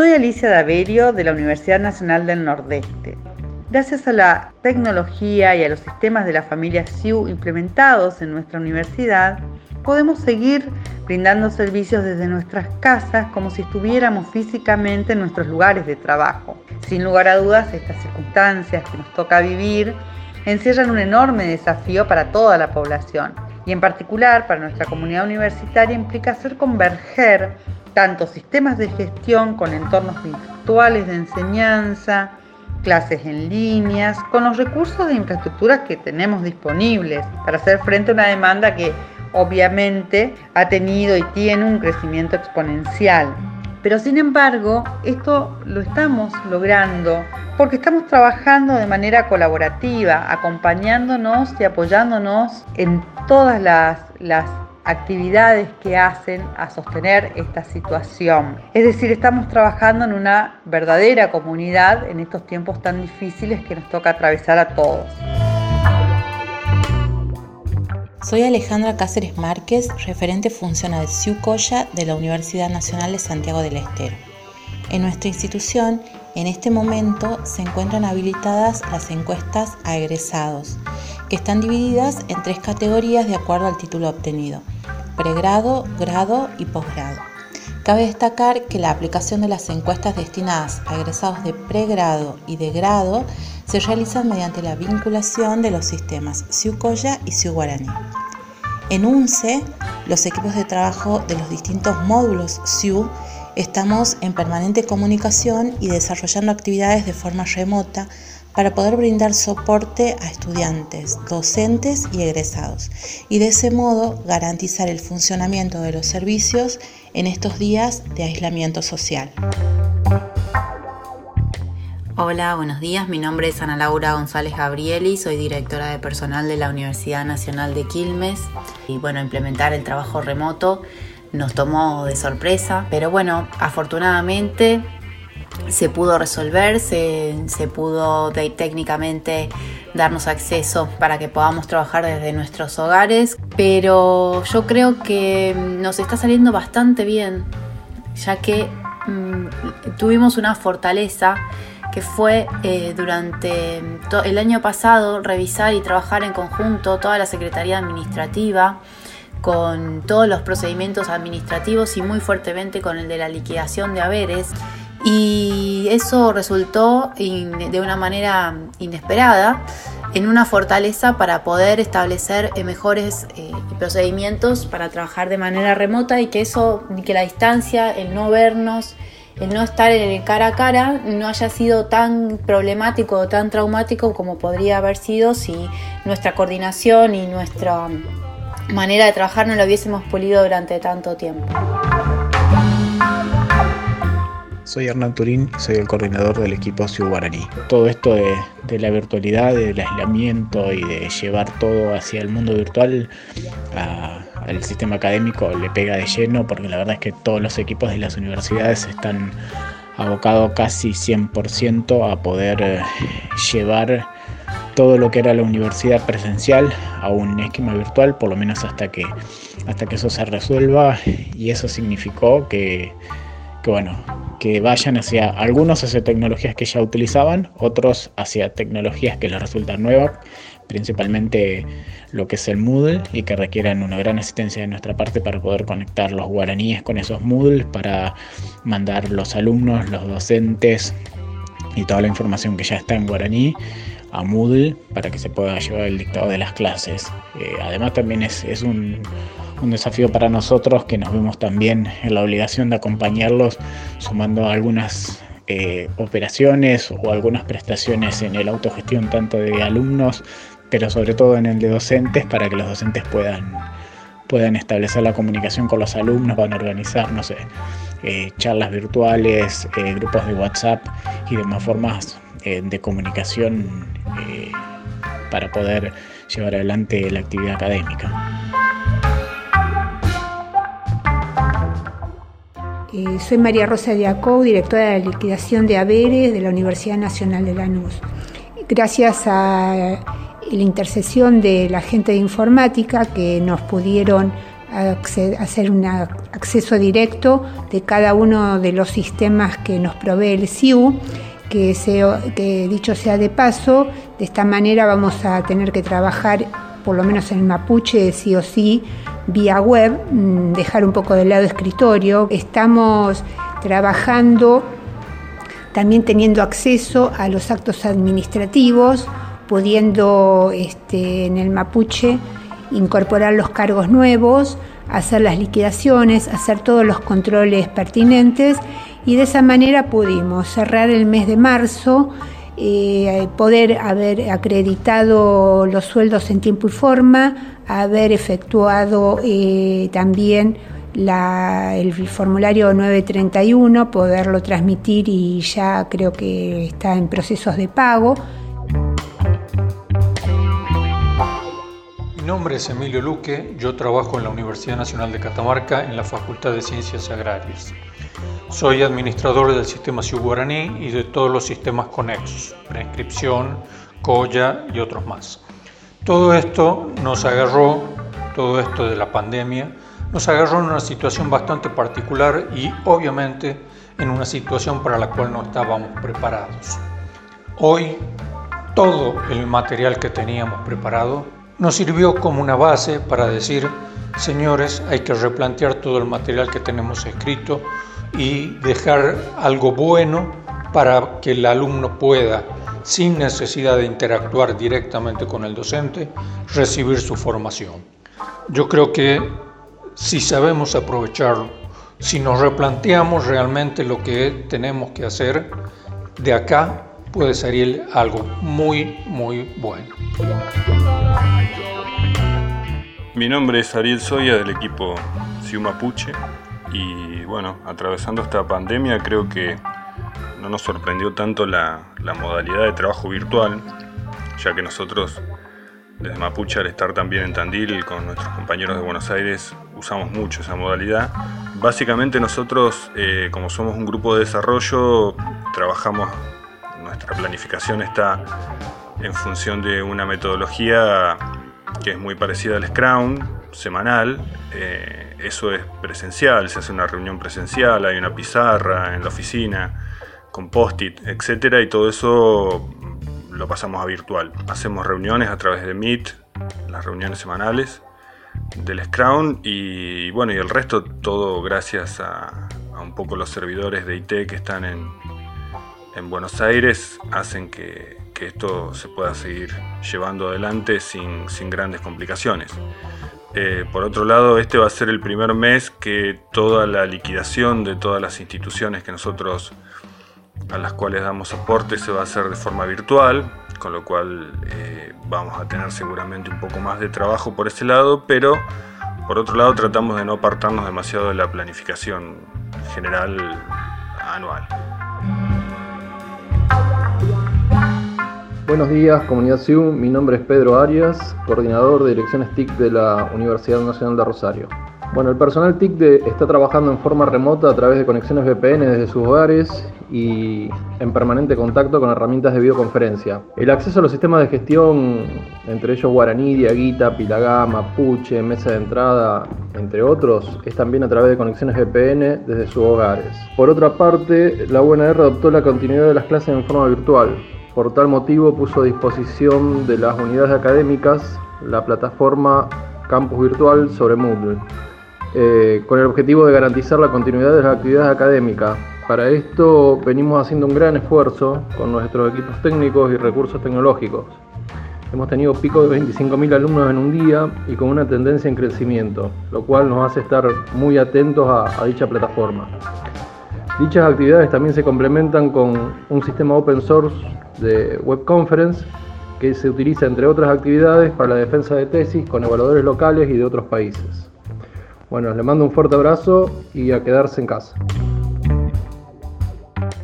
Soy Alicia Daverio de la Universidad Nacional del Nordeste. Gracias a la tecnología y a los sistemas de la familia SIU implementados en nuestra universidad, podemos seguir brindando servicios desde nuestras casas como si estuviéramos físicamente en nuestros lugares de trabajo. Sin lugar a dudas, estas circunstancias que nos toca vivir encierran un enorme desafío para toda la población y en particular para nuestra comunidad universitaria implica hacer converger tanto sistemas de gestión con entornos virtuales de enseñanza, clases en líneas, con los recursos de infraestructura que tenemos disponibles para hacer frente a una demanda que obviamente ha tenido y tiene un crecimiento exponencial. Pero sin embargo, esto lo estamos logrando porque estamos trabajando de manera colaborativa, acompañándonos y apoyándonos en todas las, las actividades que hacen a sostener esta situación. Es decir, estamos trabajando en una verdadera comunidad en estos tiempos tan difíciles que nos toca atravesar a todos. Soy Alejandra Cáceres Márquez, referente funcional CIUCOYA de la Universidad Nacional de Santiago del Estero. En nuestra institución, en este momento, se encuentran habilitadas las encuestas a egresados, que están divididas en tres categorías de acuerdo al título obtenido, pregrado, grado y posgrado. Cabe destacar que la aplicación de las encuestas destinadas a egresados de pregrado y de grado se realizan mediante la vinculación de los sistemas Siucoya y Siuguaraní. En UNCE, los equipos de trabajo de los distintos módulos SIU estamos en permanente comunicación y desarrollando actividades de forma remota para poder brindar soporte a estudiantes, docentes y egresados, y de ese modo garantizar el funcionamiento de los servicios en estos días de aislamiento social. Hola, buenos días. Mi nombre es Ana Laura González Gabrieli, soy directora de personal de la Universidad Nacional de Quilmes. Y bueno, implementar el trabajo remoto nos tomó de sorpresa, pero bueno, afortunadamente se pudo resolver, se, pudo técnicamente darnos acceso para que podamos trabajar desde nuestros hogares, pero yo creo que nos está saliendo bastante bien, ya que mm, tuvimos una fortaleza que fue eh, durante el año pasado revisar y trabajar en conjunto toda la Secretaría Administrativa con todos los procedimientos administrativos y muy fuertemente con el de la liquidación de haberes. Y eso resultó de una manera inesperada en una fortaleza para poder establecer eh, mejores eh, procedimientos para trabajar de manera remota y que eso, que la distancia, el no vernos, el no estar en el cara a cara no haya sido tan problemático o tan traumático como podría haber sido si nuestra coordinación y nuestra manera de trabajar no lo hubiésemos pulido durante tanto tiempo. Soy Hernán Turín, soy el coordinador del equipo Ciu Guaraní. Todo esto de, la virtualidad, del aislamiento y de llevar todo hacia el mundo virtual a, el sistema académico le pega de lleno porque la verdad es que todos los equipos de las universidades están abocados casi 100% a poder eh, llevar todo lo que era la universidad presencial a un esquema virtual, por lo menos hasta que, hasta que eso se resuelva y eso significó que, que bueno, que vayan hacia algunos hacia tecnologías que ya utilizaban, otros hacia tecnologías que les resultan nuevas, principalmente lo que es el Moodle y que requieren una gran asistencia de nuestra parte para poder conectar los guaraníes con esos Moodle, para mandar los alumnos, los docentes y toda la información que ya está en guaraní a Moodle para que se pueda llevar el dictado de las clases. Eh, además también es, un, desafío para nosotros que nos vemos también en la obligación de acompañarlos sumando algunas eh, operaciones o algunas prestaciones en el autogestión tanto de alumnos pero sobre todo en el de docentes para que los docentes puedan, puedan establecer la comunicación con los alumnos, van a organizar, no sé, eh, charlas virtuales, eh, grupos de WhatsApp y demás formas de comunicación para poder llevar adelante la actividad académica. Soy María Rosa Diacou, directora de la liquidación de haberes de la Universidad Nacional de Lanús. Gracias a la intercesión de la gente de informática que nos pudieron hacer un acceso directo de cada uno de los sistemas que nos provee el CIU, que, que dicho sea de paso, de esta manera vamos a tener que trabajar, por lo menos en el mapuche, sí o sí, vía web, mm, dejar un poco de lado escritorio. Estamos trabajando también teniendo acceso a los actos administrativos, pudiendo este, en el mapuche incorporar los cargos nuevos, hacer las liquidaciones, hacer todos los controles pertinentes y de esa manera pudimos cerrar el mes de marzo, eh, poder haber acreditado los sueldos en tiempo y forma, haber efectuado eh, también el formulario 931, poderlo transmitir y ya creo que está en procesos de pago. Mi nombre es Emilio Luque, yo trabajo en la Universidad Nacional de Catamarca en la Facultad de Ciencias Agrarias. Soy administrador del sistema Ciudad Guaraní y de todos los sistemas conexos, preinscripción, COYA y otros más. Todo esto nos agarró, todo esto de la pandemia, nos agarró en una situación bastante particular y obviamente en una situación para la cual no estábamos preparados. Hoy todo el material que teníamos preparado nos sirvió como una base para decir, señores, hay que replantear todo el material que tenemos escrito y dejar algo bueno para que el alumno pueda, sin necesidad de interactuar directamente con el docente, recibir su formación. Yo creo que si sabemos aprovecharlo, si nos replanteamos realmente lo que tenemos que hacer, de acá puede salir algo muy, muy bueno. Mi nombre es Ariel Soya del equipo Ciu Mapuche y bueno, atravesando esta pandemia creo que no nos sorprendió tanto la, modalidad de trabajo virtual, ya que nosotros desde Mapuche al estar también en Tandil con nuestros compañeros de Buenos Aires usamos mucho esa modalidad. Básicamente nosotros eh, como somos un grupo de desarrollo trabajamos, nuestra planificación está en función de una metodología que es muy parecida al Scrum, semanal. Eh, eso es presencial, se hace una reunión presencial, hay una pizarra en la oficina con post-it, etc. Y todo eso lo pasamos a virtual. Hacemos reuniones a través de Meet, las reuniones semanales del Scrum y bueno, y el resto todo gracias a, un poco los servidores de IT que están en, en Buenos Aires hacen que, esto se pueda seguir llevando adelante sin, grandes complicaciones. Eh, por otro lado, este va a ser el primer mes que toda la liquidación de todas las instituciones que nosotros a las cuales damos soporte se va a hacer de forma virtual, con lo cual eh, vamos a tener seguramente un poco más de trabajo por ese lado, pero por otro lado tratamos de no apartarnos demasiado de la planificación general anual. Buenos días, comunidad SIU. Mi nombre es Pedro Arias, coordinador de direcciones TIC de la Universidad Nacional de Rosario. Bueno, el personal TIC está trabajando en forma remota a través de conexiones VPN desde sus hogares y en permanente contacto con herramientas de videoconferencia. El acceso a los sistemas de gestión, entre ellos Guaraní, Diaguita, Pilagá, Mapuche, Mesa de Entrada, entre otros, es también a través de conexiones VPN desde sus hogares. Por otra parte, la UNR adoptó la continuidad de las clases en forma virtual. Por tal motivo puso a disposición de las unidades académicas la plataforma Campus Virtual sobre Moodle eh, con el objetivo de garantizar la continuidad de las actividades académicas. Para esto venimos haciendo un gran esfuerzo con nuestros equipos técnicos y recursos tecnológicos. Hemos tenido pico de 25.000 alumnos en un día y con una tendencia en crecimiento, lo cual nos hace estar muy atentos a, a dicha plataforma. Dichas actividades también se complementan con un sistema open source de web conference que se utiliza entre otras actividades para la defensa de tesis con evaluadores locales y de otros países. Bueno, le mando un fuerte abrazo y a quedarse en casa.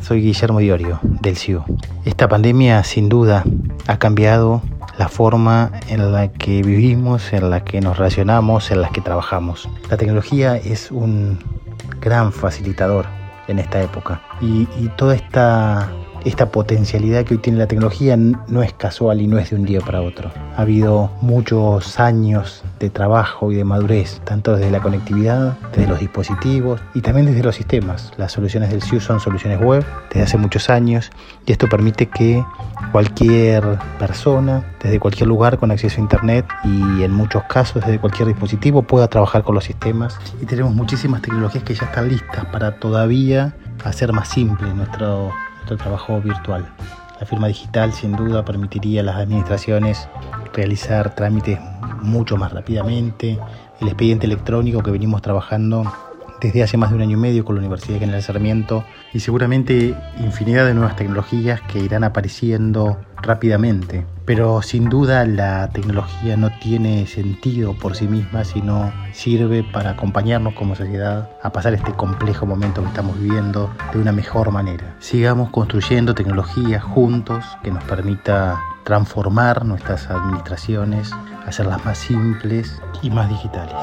Soy Guillermo Diorio, del CIU. Esta pandemia sin duda ha cambiado la forma en la que vivimos, en la que nos relacionamos, en la que trabajamos. La tecnología es un gran facilitador en esta época. Y, toda esta esta potencialidad que hoy tiene la tecnología no es casual y no es de un día para otro. Ha habido muchos años de trabajo y de madurez, tanto desde la conectividad, desde los dispositivos y también desde los sistemas. Las soluciones del SIU son soluciones web desde hace muchos años y esto permite que cualquier persona, desde cualquier lugar con acceso a Internet y en muchos casos desde cualquier dispositivo pueda trabajar con los sistemas. Y tenemos muchísimas tecnologías que ya están listas para todavía hacer más simple nuestro, nuestro trabajo virtual. La firma digital sin duda permitiría a las administraciones realizar trámites mucho más rápidamente. El expediente electrónico que venimos trabajando desde hace más de un año y medio con la Universidad General Sarmiento y seguramente infinidad de nuevas tecnologías que irán apareciendo rápidamente. Pero sin duda la tecnología no tiene sentido por sí misma, sino sirve para acompañarnos como sociedad a pasar este complejo momento que estamos viviendo de una mejor manera. Sigamos construyendo tecnologías juntos que nos permita transformar nuestras administraciones, hacerlas más simples y más digitales.